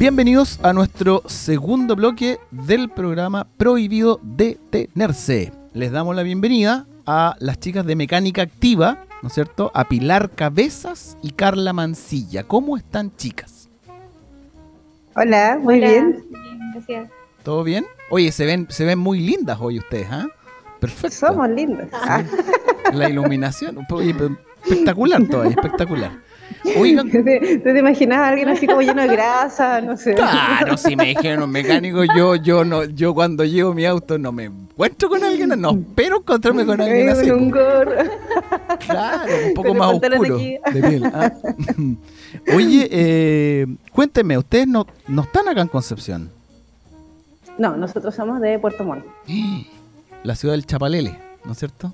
Bienvenidos a nuestro segundo bloque del programa Prohibido Detenerse. Les damos la bienvenida a las chicas de Mecánica Activa, ¿no es cierto? A Pilar Cabezas y Carla Mancilla. ¿Cómo están, chicas? Hola, muy Hola, bien. Gracias. ¿Todo bien? Oye, se ven, se ven muy lindas hoy ustedes, ¿ah? Perfecto. Somos lindos. Ah, La iluminación, espectacular todavía, espectacular. Oigan, ¿Tú te, a alguien así como lleno de grasa? No sé. Claro, si me dijeron un mecánico, yo, yo no, yo cuando llevo mi auto no me encuentro con alguien, no espero encontrarme con alguien así. con un gorro. Claro, un poco más oscuro de piel. ah. Oye, eh, cuéntenme, ustedes no, no están acá en Concepción, No, nosotros somos de Puerto Montt. la ciudad del Chapalele, ¿no es cierto?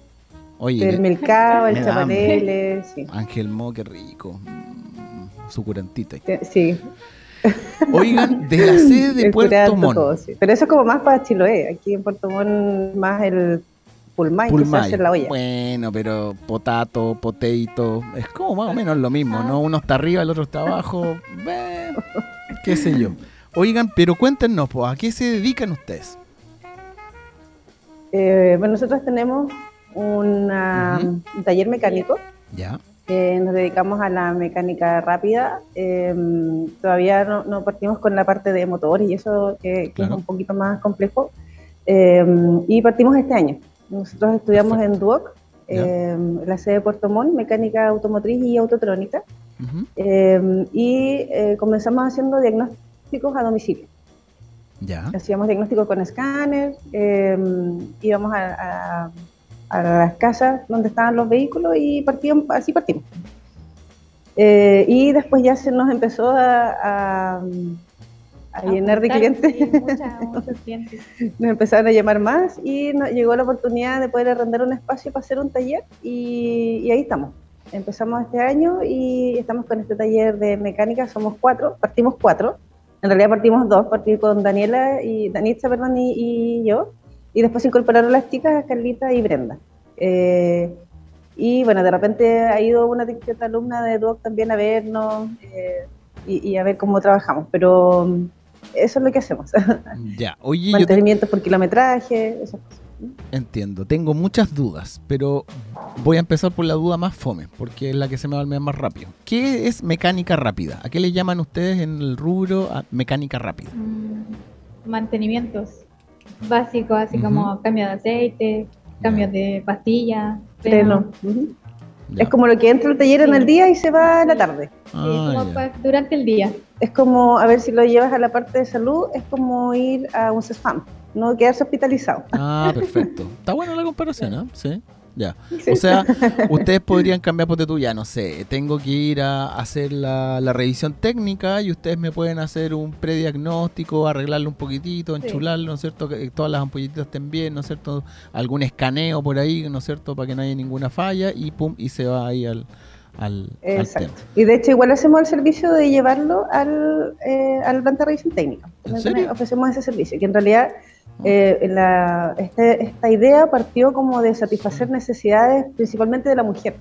Oye, el me da Chapalele, sí. Ángel Mo, qué rico, mm, suculentita. Eh, Sí. Oigan, de la sede de El Puerto Montt. todo, sí. Pero eso es como más para Chiloé. Aquí en Puerto Montt más el pulmay, que se Pulmay. en la olla. Bueno, pero potato, potato, es como más o menos lo mismo, ¿no? Uno está arriba, el otro está abajo, eh, qué sé yo. Oigan, pero cuéntenos, pues, ¿a qué se dedican ustedes? Eh, bueno, nosotros tenemos una- un taller mecánico Ya, Eh, nos dedicamos a la mecánica rápida. eh, todavía no, no partimos con la parte de motores y eso que, que Claro. es un poquito más complejo. Eh, y partimos este año. Nosotros estudiamos en DUOC, en la sede de Puerto Montt, mecánica automotriz y autotrónica. eh, y eh, comenzamos haciendo diagnósticos a domicilio. ya, Hacíamos diagnósticos con escáner, íbamos a, a- a las casas donde estaban los vehículos y partíamos, así partimos. Eh, y después ya se nos empezó a, a- a llenar de clientes, sí, muchos clientes. nos empezaron a llamar más y nos llegó la oportunidad de poder arrendar un espacio para hacer un taller y, y ahí estamos. Empezamos este año y estamos con este taller de mecánica, somos cuatro, partimos cuatro, en realidad partimos dos, partí con Daniela y Danitza, perdón, y, y yo, y después se incorporaron las chicas, Carlita y Brenda. Eh, y bueno, de repente ha ido una que otra alumna de DUOC también a vernos eh, y, y a ver cómo trabajamos, pero mm, eso es lo que hacemos. ya. Oye, yo te- mantenimiento por kilometraje, esas cosas. entiendo, tengo muchas dudas, pero voy a empezar por la duda más fome, porque es la que se me va a olvidar más rápido. ¿Qué es mecánica rápida? ¿A qué le llaman ustedes en el rubro a mecánica rápida? Mm, mantenimientos básicos, así como cambio de aceite, cambios de pastillas, Freno. Es como lo que entra al taller en el día y se va en la tarde. Sí, Ah, como ya. pa- durante el día. Es como, a ver si lo llevas a la parte de salud, es como ir a un CESFAM, no quedarse hospitalizado. Ah, perfecto. Está buena la comparación, ¿ah? Sí, ya. Sí. O sea, ustedes podrían cambiar por tú ya, no sé, tengo que ir a hacer la, la revisión técnica y ustedes me pueden hacer un prediagnóstico, arreglarlo un poquitito, Sí. enchularlo, ¿no es cierto? Que todas las ampollitas estén bien, ¿no es cierto? Algún escaneo por ahí, ¿no es cierto? Para que no haya ninguna falla y pum, y se va ahí al, al, Exacto. Y de hecho igual hacemos el servicio de llevarlo al, eh, al planta de revisión técnica. Ofrecemos ese servicio, que en realidad eh, la- este- esta idea partió como de satisfacer necesidades principalmente de la mujer.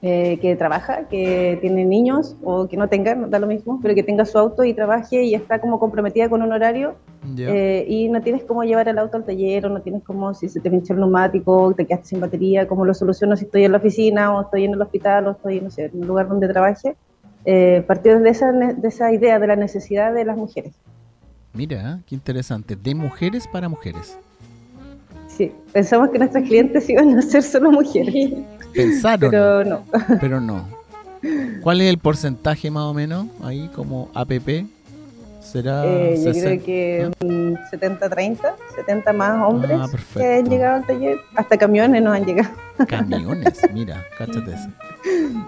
eh, que trabaja, que tiene niños o que no tenga, no da lo mismo, pero que tenga su auto y trabaje y está como comprometida con un horario Ya. eh, y no tienes cómo llevar el auto al taller o no tienes cómo, si se te pinchó el neumático, te quedaste sin batería, cómo lo soluciono si estoy en la oficina o estoy en el hospital o estoy, no sé, en un lugar donde trabaje. Eh, partió de esa, de esa idea de la necesidad de las mujeres. Mira, qué interesante. De mujeres para mujeres. Sí, pensamos que nuestros clientes iban a ser solo mujeres, Pensaron, pero no. pero no. ¿Cuál es el porcentaje más o menos ahí como APP? ¿Será Eh, yo 60? creo que mm, 70-30, 70 más hombres Ah, que perfecto. han llegado al taller, hasta camiones nos han llegado. Camiones, mira, cáchate eso.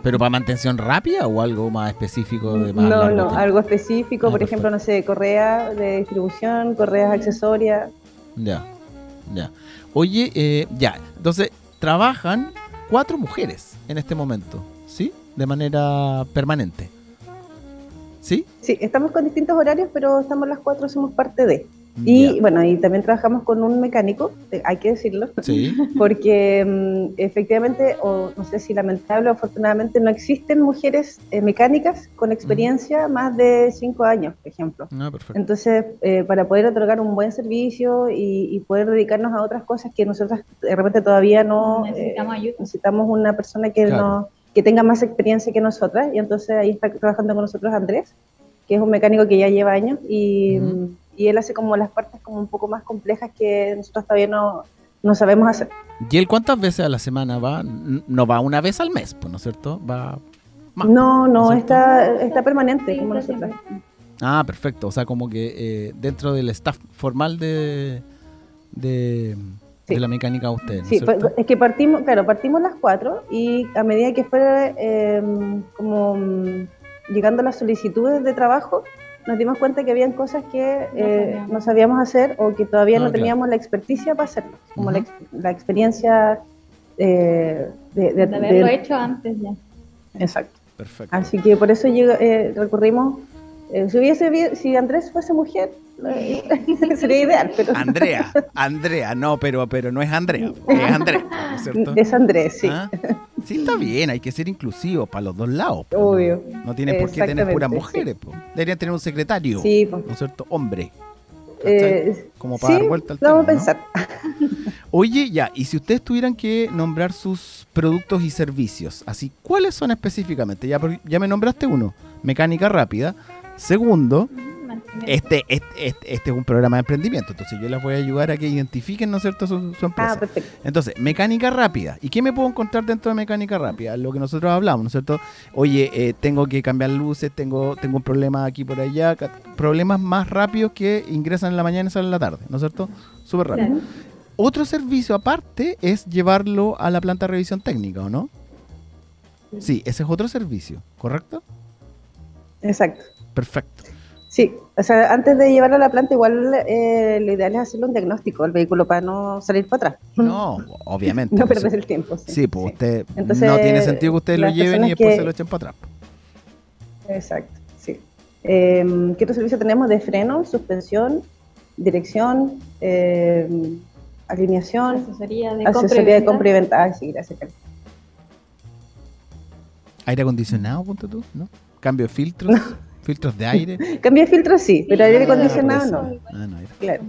¿Pero para mantención rápida o algo más específico de más No, no, tiempo? algo específico, Ah, por ejemplo, no sé, correa de distribución, correas accesorias. Ya, ya. Oye, eh, ya, entonces trabajan cuatro mujeres en este momento, ¿sí? De manera permanente. ¿Sí? Sí, estamos con distintos horarios, pero estamos las cuatro, somos parte de. Y bueno, y también trabajamos con un mecánico, eh, hay que decirlo, Sí. porque mm, efectivamente, o no sé si lamentable o afortunadamente, no existen mujeres eh, mecánicas con experiencia más de cinco años, por ejemplo. Ah, perfecto. Entonces, eh, para poder otorgar un buen servicio y, y poder dedicarnos a otras cosas que nosotros de repente todavía no eh, Necesitamos ayuda. necesitamos una persona que, Claro. no, que tenga más experiencia que nosotras, y entonces ahí está trabajando con nosotros Andrés, que es un mecánico que ya lleva años, y, él hace como las partes como un poco más complejas que nosotros todavía no, no sabemos hacer. ¿Y él cuántas veces a la semana va? No va una vez al mes, pues, ¿no es cierto? Va más. No, no, ¿no es está, está permanente Sí, como está nosotras. Ah, perfecto. O sea, como que eh, dentro del staff formal de, de, Sí. de la mecánica ustedes, ¿no Sí, cierto? pues, es que partimos, claro, partimos las cuatro y a medida que fue eh, como mm, llegando las solicitudes de trabajo, nos dimos cuenta que habían cosas que eh, sabíamos. no sabíamos hacer o que todavía Ah, no claro. teníamos la experticia para hacerlo, como la, Ujú. ex- la experiencia eh, de, de- De haberlo de- hecho antes ya. Exacto. Perfecto. Así que por eso eh, recurrimos. Eh, si, hubiese, si Andrés fuese mujer, eh, sería ideal, pero Andrea, Andrea, no, pero, pero no es Andrea, es Andrea, ¿no es cierto? es Andrés, sí. ¿Ah? Sí, está bien, hay que ser inclusivo para los dos lados. po, Obvio. No, no tienen por qué tener puras mujeres, po. deberían tener un secretario, Sí, pues. ¿no es cierto? Hombre. Eh, Como para sí, dar vuelta al lo vamos a tema, pensar. Oye, ya, y si ustedes tuvieran que nombrar sus productos y servicios, así, ¿cuáles son específicamente? Ya, ya me nombraste uno, mecánica rápida. Segundo, este, este, este, este es un programa de emprendimiento, entonces yo les voy a ayudar a que identifiquen, ¿no es cierto?, su, su empresa. Ah, perfecto. Entonces, mecánica rápida. ¿Y qué me puedo encontrar dentro de mecánica rápida? Lo que nosotros hablamos, ¿no es cierto? Oye, eh, tengo que cambiar luces, tengo, tengo un problema aquí por allá. Problemas más rápidos que ingresan en la mañana y salen en la tarde, ¿no es cierto? Súper rápido. Claro. Otro servicio aparte es llevarlo a la planta de revisión técnica, ¿o no? Sí, ese es otro servicio, ¿correcto? Exacto. Perfecto. Sí, o sea, antes de llevarlo a la planta, igual eh, lo ideal es hacerle un diagnóstico al vehículo para no salir para atrás. No, obviamente. No pues, perder el tiempo. Sí, Sí, pues usted Entonces, no tiene sentido que ustedes lo lleven y después que- se lo echen para atrás. Exacto, sí. Eh, ¿Qué otro servicio tenemos? De freno, suspensión, dirección, eh, alineación, Asesoría de compra y asesoría compra y venta. Ay, sí, gracias. Aire acondicionado, punto tú, ¿no? Cambio de filtros, filtros de aire. Cambio de filtro, sí, pero aire Ah, acondicionado no. Ah, no, aire. Claro.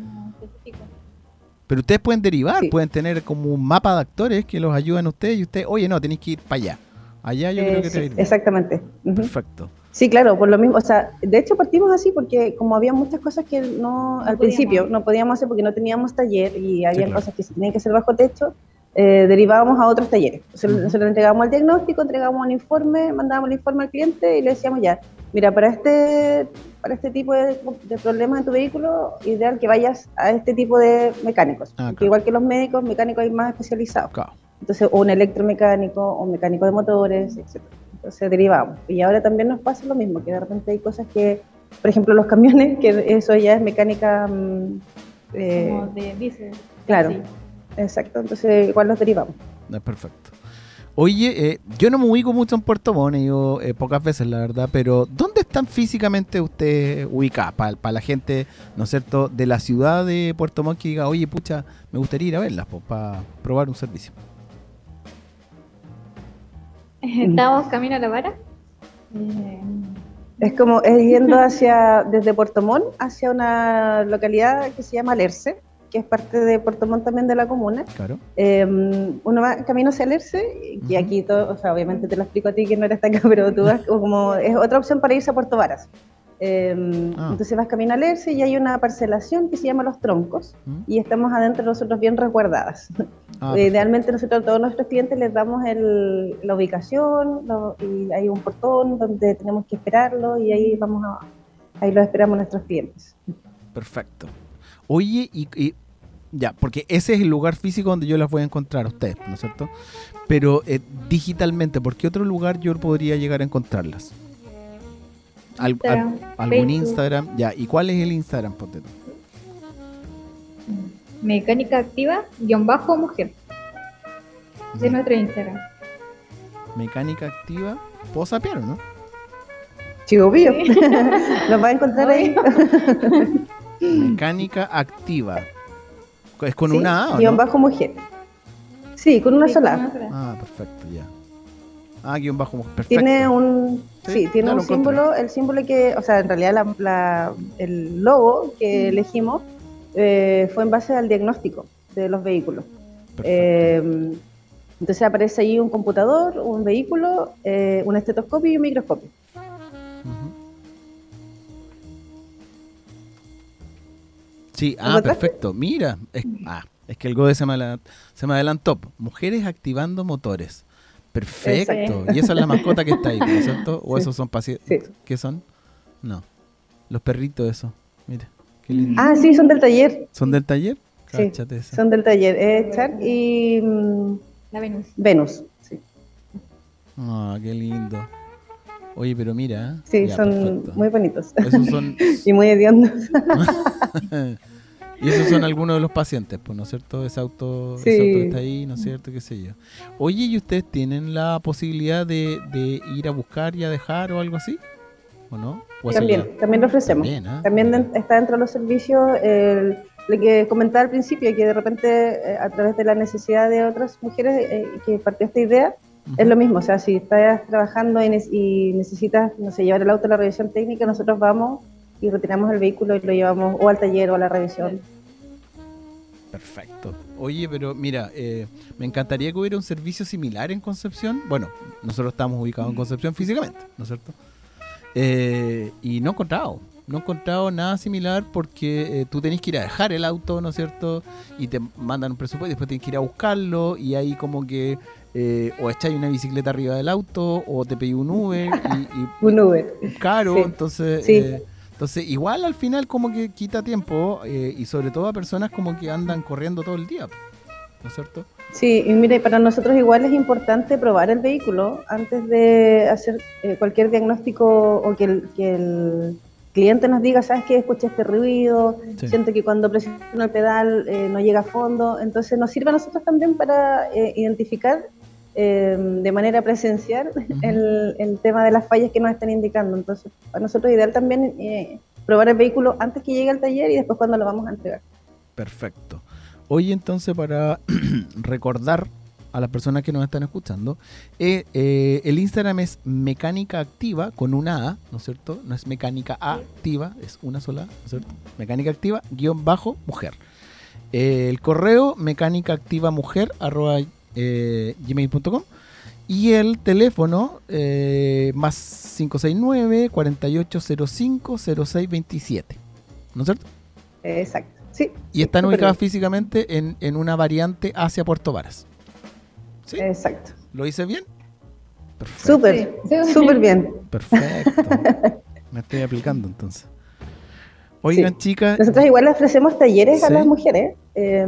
Pero ustedes pueden derivar, Sí. pueden tener como un mapa de actores que los ayudan a ustedes y ustedes, oye, no, tenéis que ir para allá. Allá yo creo Eh, que sí, te ir exactamente. Perfecto. Sí, claro, por lo mismo, o sea, de hecho partimos así porque como había muchas cosas que no, al podíamos. principio no podíamos hacer porque no teníamos taller y había claro. cosas que se tenían que hacer bajo techo, eh, derivábamos a otros talleres. Se, lo entregábamos al diagnóstico, entregábamos un informe, mandábamos el informe al cliente y le decíamos ya, mira, para este, para este tipo de, de problemas en tu vehículo, ideal que vayas a este tipo de mecánicos. Ah, claro. Igual que los médicos, mecánicos hay más especializados. Claro. Entonces, o un electromecánico, o un mecánico de motores, etc. Entonces derivamos. Y ahora también nos pasa lo mismo, que de repente hay cosas que, por ejemplo, los camiones, que eso ya es mecánica, mm, eh, Como de diésel. claro. Sí. exacto, entonces igual los derivamos. Es perfecto. Oye, eh, yo no me ubico mucho en Puerto Montt, ido eh, pocas veces, la verdad, pero ¿dónde están físicamente ustedes ubicadas? Para la gente, ¿no es cierto?, de la ciudad de Puerto Montt que diga, oye, pucha, me gustaría ir a verlas, para probar un servicio. Estamos camino a la vara. Eh, Es como, es yendo hacia, desde Puerto Montt hacia una localidad que se llama Lerce, que es parte de Puerto Montt también de la comuna. Claro. Eh, uno va camino hacia Lerce, y Ujú. aquí todo, o sea, obviamente te lo explico a ti que no eres acá, pero tú vas como, es otra opción para irse a Puerto Varas. Eh, Ah. Entonces vas camino a Lerce y hay una parcelación que se llama Los Troncos, ¿Mm? y estamos adentro nosotros bien resguardadas. Ah, Eh, Idealmente nosotros a todos nuestros clientes les damos el- la ubicación lo- y hay un portón donde tenemos que esperarlo y ahí vamos a, ahí lo esperamos nuestros clientes. Perfecto. Oye, y, y- ya, porque ese es el lugar físico donde yo las voy a encontrar a ustedes, ¿no es cierto? Pero eh, digitalmente, ¿por qué otro lugar yo podría llegar a encontrarlas? Al- ¿Algún Facebook. Instagram? Ya, ¿y cuál es el Instagram? Ponte tú? Mecánica activa, guion bajo mujer. De nuestro Instagram. Mecánica activa, puedo sapear, ¿o ¿no? Sí, obvio. Sí. Nos va a encontrar ahí. Mecánica activa. Es con Sí, una A, ¿o Guión no? bajo mujer. Sí, con una Sí, sola. con una. Ah, perfecto, ya. Ah, guion bajo. Perfecto. Tiene un, Sí, tiene un encontré. símbolo, el símbolo que, o sea, en realidad la- la- el logo que elegimos eh, fue en base al diagnóstico de los vehículos. Perfecto. Eh, entonces aparece ahí un computador, un vehículo, eh, un estetoscopio y un microscopio. Sí, ¿Lo ah, perfecto. Mira, es, ah, es que el GODE se me, adela- se me adelantó. Mujeres activando motores. Perfecto. Y esa es la mascota que está ahí, ¿no es cierto? ¿O Sí. esos son pacientes? Sí. ¿Qué son? No. Los perritos, eso. Mira, qué lindo. Ah, sí, son del taller. ¿Son del taller? Sí, esa. son del taller. Es Char y mm, La Venus. Venus. Sí, Ah, qué lindo. Oye, pero mira. Sí, Ya, son perfecto. muy bonitos Esos son, y muy hediondos. y esos son algunos de los pacientes, pues, ¿no es cierto? Ese auto, ese Sí. auto que está ahí, ¿no es cierto? ¿Qué sé yo? Oye, ¿y ustedes tienen la posibilidad de, de ir a buscar y a dejar o algo así? ¿O no? ¿O eso También, ya- también lo ofrecemos. También, ¿ah? También está dentro de los servicios el, lo que comentaba al principio, que de repente eh, a través de la necesidad de otras mujeres eh, que partió esta idea, Es lo mismo. O sea, si estás trabajando y, ne- y necesitas, no llevar el auto a la revisión técnica, nosotros vamos y retiramos el vehículo y lo llevamos o al taller o a la revisión. Perfecto. Oye, pero mira, eh, me encantaría que hubiera un servicio similar en Concepción. Bueno, nosotros estamos ubicados en Concepción físicamente, ¿no es cierto? Eh, y no he encontrado, no he encontrado nada similar porque eh, tú tenés que ir a dejar el auto, ¿no es cierto? Y te mandan un presupuesto y después tienes que ir a buscarlo y ahí como que eh, o echáis una bicicleta arriba del auto o te pedí un Uber y, y Un Uber. caro, Sí. entonces Sí. eh, entonces igual al final como que quita tiempo eh, y sobre todo a personas como que andan corriendo todo el día, ¿no es cierto? Sí, y mire, para nosotros igual es importante probar el vehículo antes de hacer eh, cualquier diagnóstico o que el, que el cliente nos diga, ¿sabes qué? Escuché este ruido, Sí. siento que cuando presiono el pedal eh, no llega a fondo. Entonces nos sirve a nosotros también para eh, identificar eh, de manera presencial el, el tema de las fallas que nos están indicando. Entonces, para nosotros es ideal también eh, probar el vehículo antes que llegue al taller y después cuando lo vamos a entregar. Perfecto. Hoy entonces para recordar a las personas que nos están escuchando, eh, eh, el Instagram es mecánica activa con una A, ¿no es cierto? No es mecánica activa, es una sola, ¿no es cierto? Mecánica activa guion bajo mujer. El correo mecánica activa mujer arroba eh, gmail.com y el teléfono eh, más 569 4805 0627, ¿no es cierto? Exacto. Sí. Y están ubicadas físicamente en, en una variante hacia Puerto Varas. ¿Sí? Exacto. ¿Lo hice bien? Perfecto. Súper, Sí. súper bien. Perfecto. Me estoy aplicando entonces. Oigan, Sí. chicas, Nosotros igual le ofrecemos talleres a las mujeres. Eh,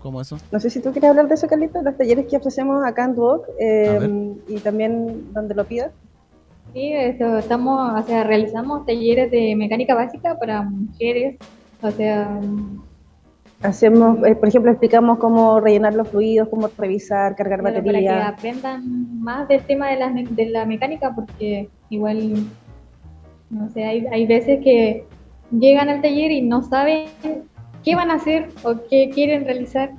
¿cómo eso? no sé si tú quieres hablar de eso, Carlita, los talleres que ofrecemos acá en Duoc eh, ver. y también donde lo pidas. Sí, esto, estamos, o sea, realizamos talleres de mecánica básica para mujeres, o sea, Hacemos, eh, por ejemplo, explicamos cómo rellenar los fluidos, cómo revisar, cargar Claro, para que aprendan más del tema de la, de la mecánica, porque igual, no sé, hay, hay veces que llegan al taller y no saben qué van a hacer o qué quieren realizar.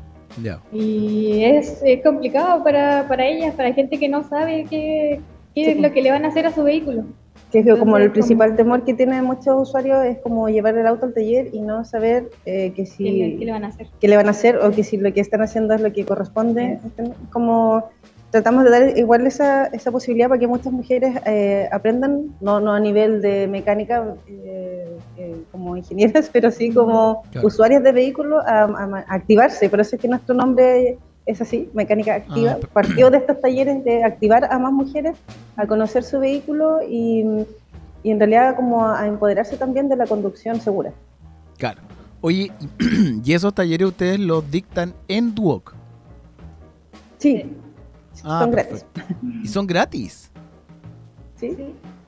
Ya. Y es, es complicado para, para ellas, para gente que no sabe qué, qué Sí. es lo que le van a hacer a su vehículo. Que es que como el Entonces, principal temor que tienen muchos usuarios es como llevar el auto al taller y no saber eh, que si ¿Qué, le, qué le van a hacer? qué le van a hacer o que si lo que están haciendo es lo que corresponde. Como tratamos de dar igual esa, esa posibilidad para que muchas mujeres eh, aprendan, no, no a nivel de mecánica eh, eh, como ingenieras, pero sí como Claro. usuarias de vehículos a, a- a activarse. Por eso es que nuestro nombre es así, mecánica activa. Ah, Partió de estos talleres de activar a más mujeres a conocer su vehículo y, y en realidad como a, a empoderarse también de la conducción segura. Claro. Oye, ¿y esos talleres ustedes los dictan en Duoc? Sí, Ah, son gratis. ¿Y son gratis? ¿sí?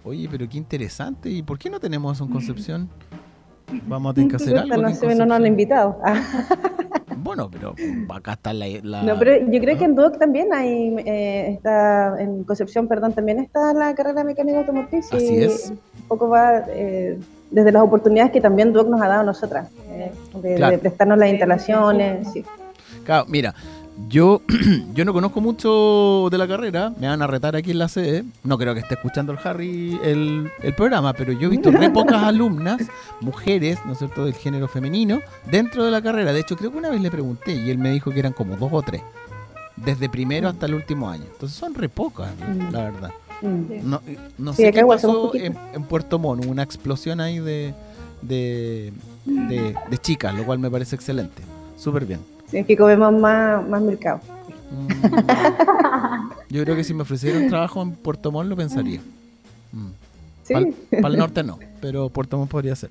Oye, pero qué interesante. ¿Y por qué no tenemos eso en Concepción? Vamos a tener que hacer algo. no, no nos han invitado. Ah, Bueno, pero acá está la... la- no, pero yo creo que ¿Ah? en Duoc también hay, eh, está, en Concepción, perdón, también está la carrera mecánica automotriz. y Así es. poco va eh, desde las oportunidades que también Duoc nos ha dado a nosotras, eh, de, Claro. de prestarnos las instalaciones. Sí. Claro, mira, yo, yo no conozco mucho de la carrera, me van a retar aquí en la sede, no creo que esté escuchando el Harry el, el programa, pero yo he visto re pocas alumnas, mujeres, ¿no es cierto?, del género femenino, dentro de la carrera. De hecho, creo que una vez le pregunté y él me dijo que eran como dos o tres, desde primero hasta el último año. Entonces son re pocas, Mm. la verdad. Mm. No, no Sí, sé qué pasó en, en Puerto hubo una explosión ahí de, de, de, de chicas, lo cual me parece excelente. Súper bien. Sí, es que comemos más, más mercado. Mm. Yo creo que si me ofrecieran trabajo en Puerto Montt lo pensaría. Mm. Sí. Para el norte no, pero Puerto Montt podría ser.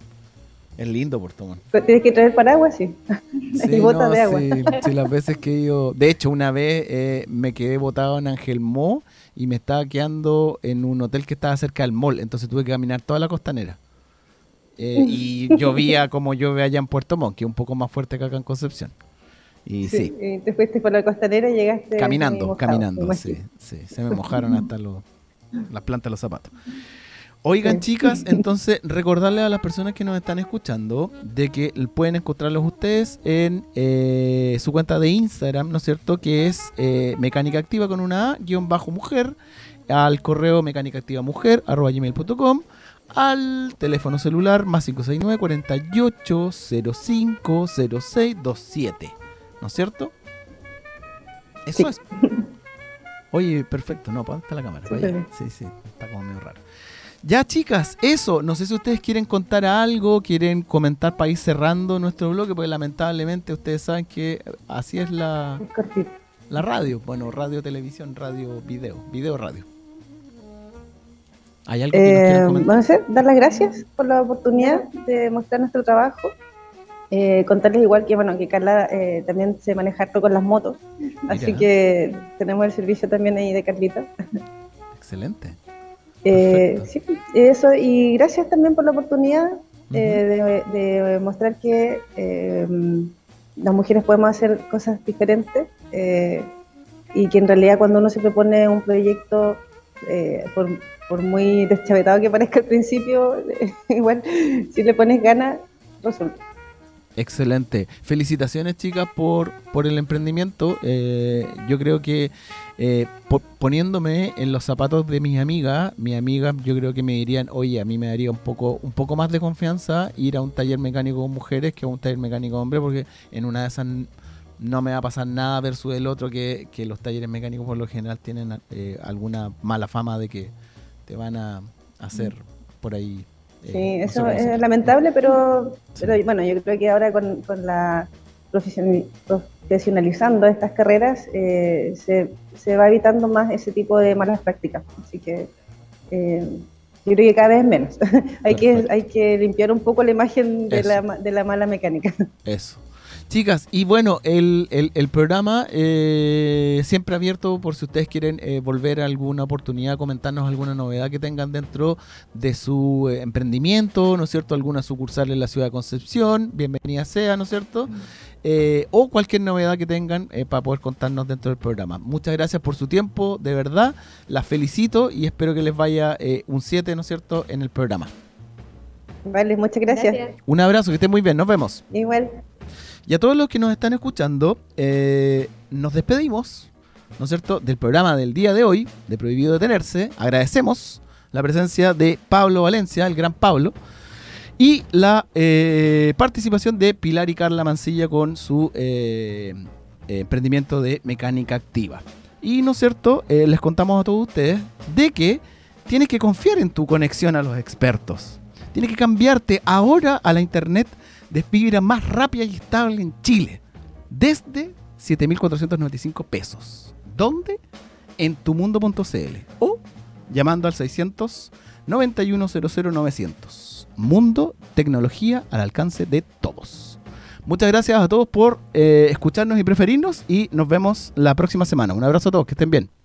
Es lindo Puerto Montt. Tienes que traer paraguas, sí. y botas no, de agua. sí, sí, las veces que he ido. De hecho, una vez eh, me quedé botado en Angelmó y me estaba quedando en un hotel que estaba cerca del mall. Entonces tuve que caminar toda la costanera. Eh, y llovía como llueve allá en Puerto Montt, que es un poco más fuerte que acá en Concepción. Y sí, Y te fuiste por la costanera y llegaste. caminando, mojado, caminando, sí, sí. Se me mojaron hasta los, las plantas de los zapatos. Oigan, chicas, entonces recordarles a las personas que nos están escuchando de que pueden encontrarlos ustedes en eh, su cuenta de Instagram, ¿no es cierto? Que es eh, mecánica activa con una A, guion bajo mujer, al correo mecánica activa mujer, arroba gmail.com, al teléfono celular más 569 48 05 0627, ¿no es cierto? Eso Sí. es. Oye, perfecto, no, ¿para dónde está la cámara? Allá. sí. Sí, está como medio raro. Ya, chicas, eso. No sé si ustedes quieren contar algo, quieren comentar para ir cerrando nuestro bloque, porque lamentablemente ustedes saben que así es la, la radio. Bueno, radio, televisión, radio, video. Video, radio. ¿Hay algo que nos Eh, quieran comentar? no sé, dar las gracias por la oportunidad de mostrar nuestro trabajo. Eh, contarles igual que bueno que Carla eh, también se maneja harto con las motos, así que tenemos el servicio también ahí de Carlita. Excelente. Eh, sí, eso, y gracias también por la oportunidad eh, de, de mostrar que eh, las mujeres podemos hacer cosas diferentes y que en realidad cuando uno se propone un proyecto, eh, por, por muy deschavetado que parezca al principio, igual si le pones ganas, resulta. Excelente. Felicitaciones, chicas, por, por el emprendimiento. Eh, yo creo que eh, po- poniéndome en los zapatos de mis amigas, mis amigas yo creo que me dirían, oye, a mí me daría un poco, un poco más de confianza ir a un taller mecánico con mujeres que a un taller mecánico con hombres, porque en una de esas no me va a pasar nada versus el otro, que, que los talleres mecánicos por lo general tienen eh, alguna mala fama de que te van a hacer por ahí. Eh, Sí, eso es lamentable, pero, Sí. pero bueno, yo creo que ahora con, con la profesionali- profesionalizando estas carreras eh, se, se va evitando más ese tipo de malas prácticas. Así que eh, yo creo que cada vez menos. hay, que, hay que limpiar un poco la imagen de la, de la mala mecánica. Eso. Chicas, y bueno, el, el, el programa eh, siempre abierto por si ustedes quieren eh, volver a alguna oportunidad, comentarnos alguna novedad que tengan dentro de su eh, emprendimiento, ¿no es cierto? Alguna sucursal en la ciudad de Concepción, bienvenida sea, ¿no es cierto? Eh, o cualquier novedad que tengan para poder contarnos dentro del programa. Muchas gracias por su tiempo, de verdad, las felicito y espero que les vaya un 7, ¿no es cierto?, en el programa. Vale, muchas gracias. Un abrazo, que estén muy bien, nos vemos. Igual. Y a todos los que nos están escuchando, eh, nos despedimos, ¿no es cierto?, del programa del día de hoy, de Prohibido Detenerse. Agradecemos la presencia de Pablo Valencia, el gran Pablo, y la eh, participación de Pilar y Carla Mancilla con su eh, eh, emprendimiento de mecánica activa. Y, ¿no es cierto?, eh, les contamos a todos ustedes de que tienes que confiar en tu conexión a los expertos. Tienes que cambiarte ahora a la internet de fibra más rápida y estable en Chile. Desde 7.495 pesos. ¿Dónde? En tumundo.cl o llamando al 600 91 900. Mundo, tecnología al alcance de todos. Muchas gracias a todos por eh, escucharnos y preferirnos y nos vemos la próxima semana. Un abrazo a todos, que estén bien.